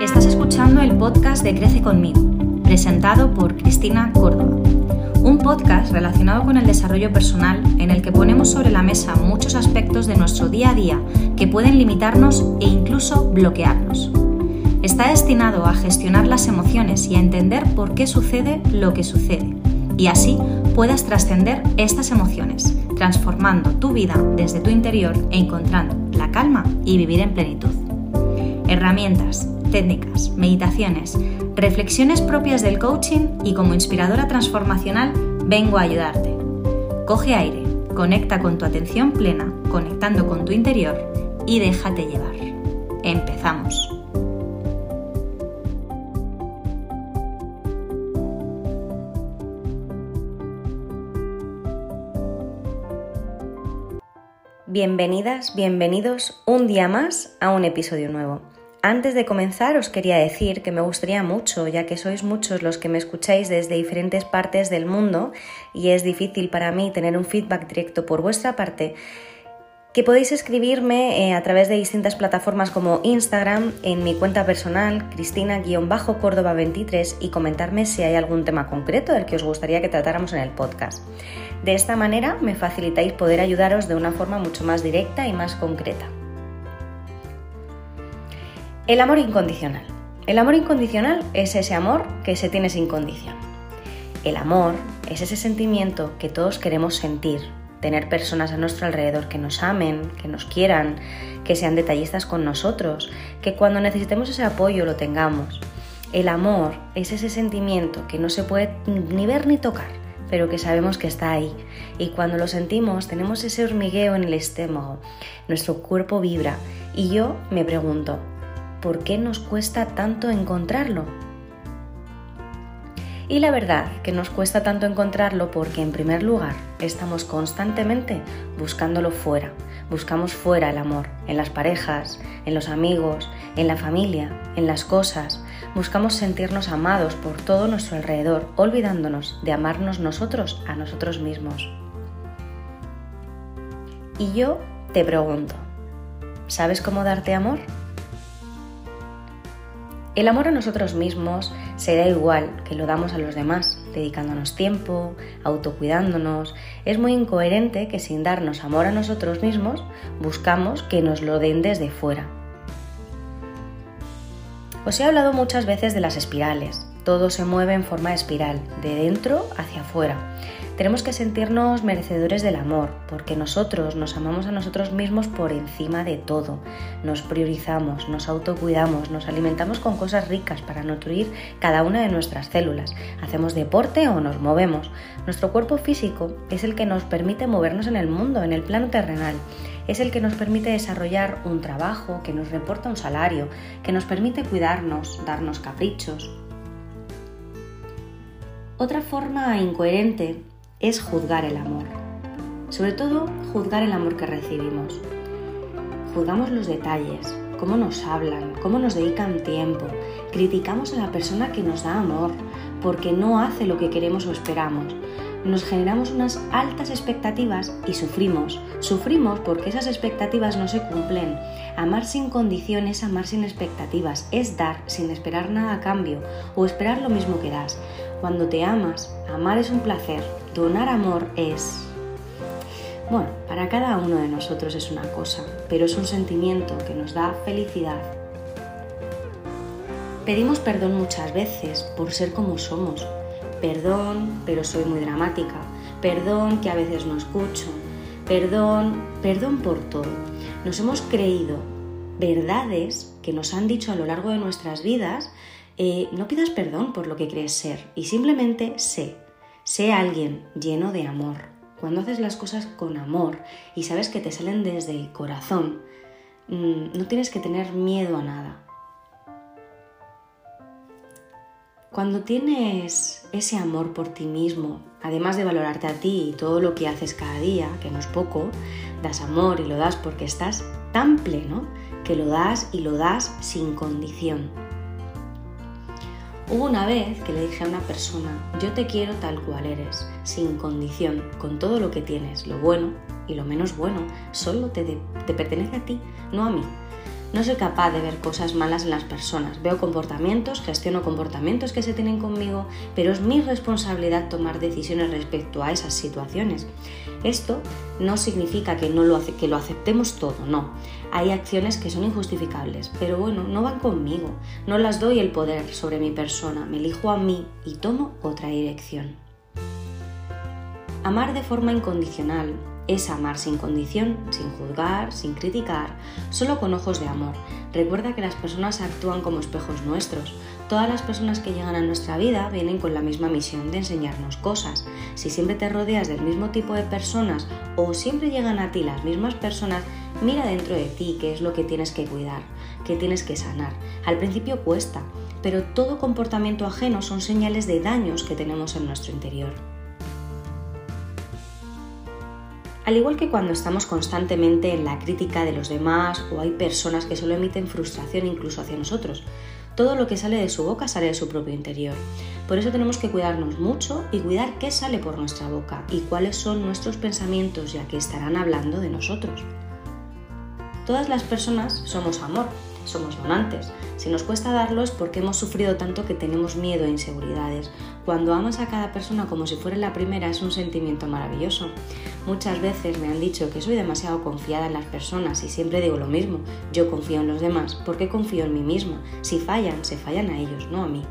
Estás escuchando el podcast de Crece conmigo, presentado por Cristina Córdoba. Un podcast relacionado con el desarrollo personal en el que ponemos sobre la mesa muchos aspectos de nuestro día a día que pueden limitarnos e incluso bloquearnos. Está destinado a gestionar las emociones y a entender por qué sucede lo que sucede, y así puedas trascender estas emociones, transformando tu vida desde tu interior e encontrando la calma y vivir en plenitud. Herramientas, técnicas, meditaciones, reflexiones propias del coaching y como inspiradora transformacional vengo a ayudarte. Coge aire, conecta con tu atención plena, conectando con tu interior y déjate llevar. Empezamos. Bienvenidas, bienvenidos un día más a un episodio nuevo. Antes de comenzar os quería decir que me gustaría mucho, ya que sois muchos los que me escucháis desde diferentes partes del mundo y es difícil para mí tener un feedback directo por vuestra parte, que podéis escribirme eh, a través de distintas plataformas como Instagram, en mi cuenta personal, Cristina-Córdoba23, y comentarme si hay algún tema concreto del que os gustaría que tratáramos en el podcast. De esta manera me facilitáis poder ayudaros de una forma mucho más directa y más concreta. El amor incondicional. El amor incondicional es ese amor que se tiene sin condición. El amor es ese sentimiento que todos queremos sentir, tener personas a nuestro alrededor que nos amen, que nos quieran, que sean detallistas con nosotros, que cuando necesitemos ese apoyo lo tengamos. El amor es ese sentimiento que no se puede ni ver ni tocar, pero que sabemos que está ahí. Y cuando lo sentimos tenemos ese hormigueo en el estómago, nuestro cuerpo vibra. Y yo me pregunto, ¿por qué nos cuesta tanto encontrarlo? Y la verdad que nos cuesta tanto encontrarlo porque en primer lugar estamos constantemente buscándolo fuera. Buscamos fuera el amor, en las parejas, en los amigos, en la familia, en las cosas. Buscamos sentirnos amados por todo nuestro alrededor, olvidándonos de amarnos nosotros a nosotros mismos. Y yo te pregunto, ¿sabes cómo darte amor? El amor a nosotros mismos se da igual que lo damos a los demás, dedicándonos tiempo, autocuidándonos. Es muy incoherente que sin darnos amor a nosotros mismos buscamos que nos lo den desde fuera. Os he hablado muchas veces de las espirales. Todo se mueve en forma de espiral, de dentro hacia afuera. Tenemos que sentirnos merecedores del amor, porque nosotros nos amamos a nosotros mismos por encima de todo. Nos priorizamos, nos autocuidamos, nos alimentamos con cosas ricas para nutrir cada una de nuestras células. Hacemos deporte o nos movemos. Nuestro cuerpo físico es el que nos permite movernos en el mundo, en el plano terrenal. Es el que nos permite desarrollar un trabajo, que nos reporta un salario, que nos permite cuidarnos, darnos caprichos. Otra forma incoherente es juzgar el amor. Sobre todo, juzgar el amor que recibimos. Juzgamos los detalles, cómo nos hablan, cómo nos dedican tiempo. Criticamos a la persona que nos da amor porque no hace lo que queremos o esperamos. Nos generamos unas altas expectativas y sufrimos. Sufrimos porque esas expectativas no se cumplen. Amar sin condiciones, amar sin expectativas, es dar sin esperar nada a cambio o esperar lo mismo que das. Cuando te amas, amar es un placer, donar amor es... Bueno, para cada uno de nosotros es una cosa, pero es un sentimiento que nos da felicidad. Pedimos perdón muchas veces por ser como somos. Perdón, pero soy muy dramática. Perdón, que a veces no escucho. Perdón, perdón por todo. Nos hemos creído verdades que nos han dicho a lo largo de nuestras vidas eh, no pidas perdón por lo que crees ser y simplemente sé, sé alguien lleno de amor. Cuando haces las cosas con amor y sabes que te salen desde el corazón, mm, no tienes que tener miedo a nada. Cuando tienes ese amor por ti mismo, además de valorarte a ti y todo lo que haces cada día, que no es poco, das amor y lo das porque estás tan pleno que lo das y lo das sin condición. Hubo una vez que le dije a una persona, yo te quiero tal cual eres, sin condición, con todo lo que tienes, lo bueno y lo menos bueno, solo te, te pertenece a ti, no a mí. No soy capaz de ver cosas malas en las personas. Veo comportamientos, gestiono comportamientos que se tienen conmigo, pero es mi responsabilidad tomar decisiones respecto a esas situaciones. Esto no significa que, no lo, que lo aceptemos todo, no. Hay acciones que son injustificables, pero bueno, no van conmigo. No las doy el poder sobre mi persona, me elijo a mí y tomo otra dirección. Amar de forma incondicional es amar sin condición, sin juzgar, sin criticar, solo con ojos de amor. Recuerda que las personas actúan como espejos nuestros. Todas las personas que llegan a nuestra vida vienen con la misma misión de enseñarnos cosas. Si siempre te rodeas del mismo tipo de personas o siempre llegan a ti las mismas personas, mira dentro de ti qué es lo que tienes que cuidar, qué tienes que sanar. Al principio cuesta, pero todo comportamiento ajeno son señales de daños que tenemos en nuestro interior. Al igual que cuando estamos constantemente en la crítica de los demás o hay personas que solo emiten frustración incluso hacia nosotros, todo lo que sale de su boca sale de su propio interior. Por eso tenemos que cuidarnos mucho y cuidar qué sale por nuestra boca y cuáles son nuestros pensamientos ya que estarán hablando de nosotros. Todas las personas somos amor, somos donantes. Si nos cuesta darlo es porque hemos sufrido tanto que tenemos miedo e inseguridades. Cuando amas a cada persona como si fuera la primera es un sentimiento maravilloso. Muchas veces me han dicho que soy demasiado confiada en las personas y siempre digo lo mismo. Yo confío en los demás porque confío en mí misma. Si fallan, se fallan a ellos, no a mí.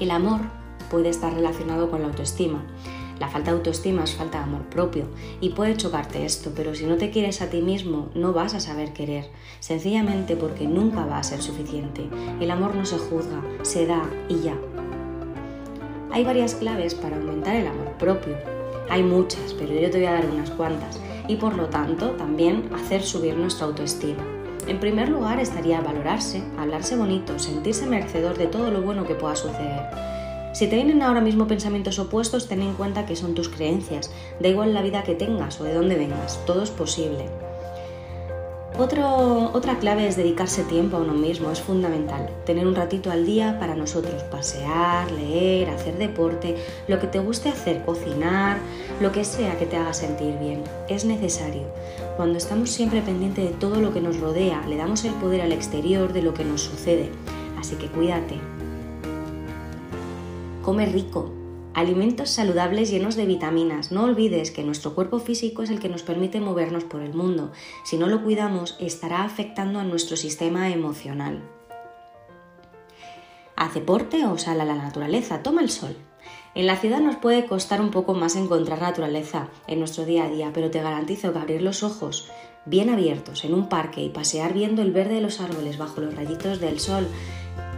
El amor puede estar relacionado con la autoestima. La falta de autoestima es falta de amor propio y puede chocarte esto, pero si no te quieres a ti mismo no vas a saber querer, sencillamente porque nunca va a ser suficiente. El amor no se juzga, se da y ya. Hay varias claves para aumentar el amor propio. Hay muchas, pero yo te voy a dar unas cuantas y por lo tanto también hacer subir nuestra autoestima. En primer lugar estaría valorarse, hablarse bonito, sentirse merecedor de todo lo bueno que pueda suceder. Si te vienen ahora mismo pensamientos opuestos, ten en cuenta que son tus creencias. Da igual la vida que tengas o de dónde vengas, todo es posible. otra clave es dedicarse tiempo a uno mismo, es fundamental. Tener un ratito al día para nosotros, pasear, leer, hacer deporte, lo que te guste hacer, cocinar, lo que sea que te haga sentir bien. Es necesario. Cuando estamos siempre pendientes de todo lo que nos rodea, le damos el poder al exterior de lo que nos sucede. Así que cuídate, Come rico. Alimentos saludables llenos de vitaminas. No olvides que nuestro cuerpo físico es el que nos permite movernos por el mundo. Si no lo cuidamos, estará afectando a nuestro sistema emocional. Haz deporte o sal a la naturaleza, toma el sol. En la ciudad nos puede costar un poco más encontrar naturaleza en nuestro día a día, pero te garantizo que abrir los ojos bien abiertos en un parque y pasear viendo el verde de los árboles bajo los rayitos del sol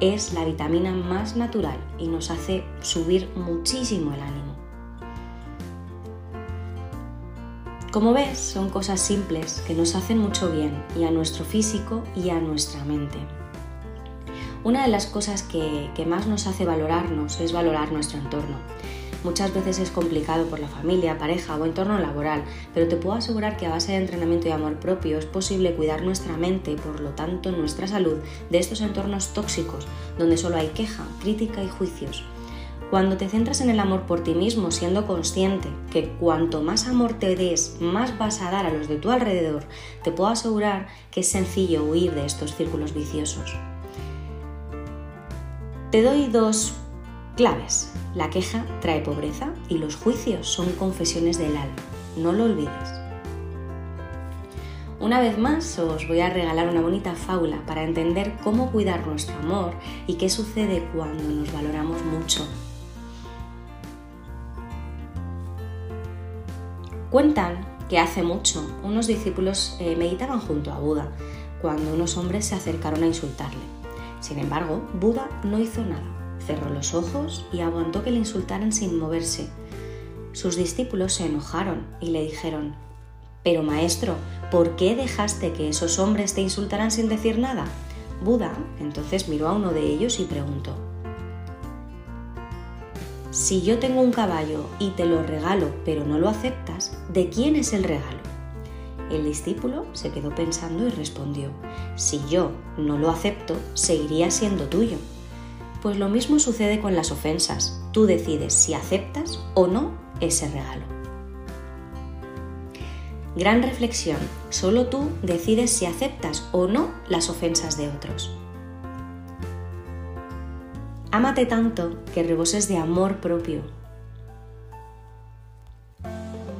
es la vitamina más natural y nos hace subir muchísimo el ánimo. Como ves, son cosas simples que nos hacen mucho bien y a nuestro físico y a nuestra mente. Una de las cosas que, que más nos hace valorarnos es valorar nuestro entorno. Muchas veces es complicado por la familia, pareja o entorno laboral, pero te puedo asegurar que a base de entrenamiento y amor propio es posible cuidar nuestra mente, por lo tanto nuestra salud, de estos entornos tóxicos, donde solo hay queja, crítica y juicios. Cuando te centras en el amor por ti mismo, siendo consciente que cuanto más amor te des, más vas a dar a los de tu alrededor, te puedo asegurar que es sencillo huir de estos círculos viciosos. Te doy dos claves la queja trae pobreza y los juicios son confesiones del alma. No lo olvides. Una vez más os voy a regalar una bonita fábula para entender cómo cuidar nuestro amor y qué sucede cuando nos valoramos mucho. Cuentan que hace mucho unos discípulos eh, meditaban junto a Buda cuando unos hombres se acercaron a insultarle. Sin embargo, Buda no hizo nada cerró los ojos y aguantó que le insultaran sin moverse. Sus discípulos se enojaron y le dijeron, Pero maestro, ¿por qué dejaste que esos hombres te insultaran sin decir nada? Buda entonces miró a uno de ellos y preguntó, Si yo tengo un caballo y te lo regalo pero no lo aceptas, ¿de quién es el regalo? El discípulo se quedó pensando y respondió, Si yo no lo acepto, seguiría siendo tuyo. Pues lo mismo sucede con las ofensas. Tú decides si aceptas o no ese regalo. Gran reflexión, solo tú decides si aceptas o no las ofensas de otros. Ámate tanto que reboses de amor propio.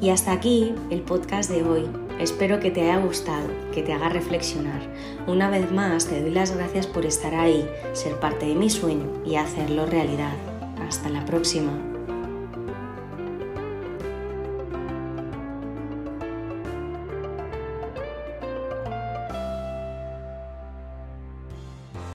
Y hasta aquí el podcast de hoy. Espero que te haya gustado, que te haga reflexionar. Una vez más te doy las gracias por estar ahí, ser parte de mi sueño y hacerlo realidad. Hasta la próxima.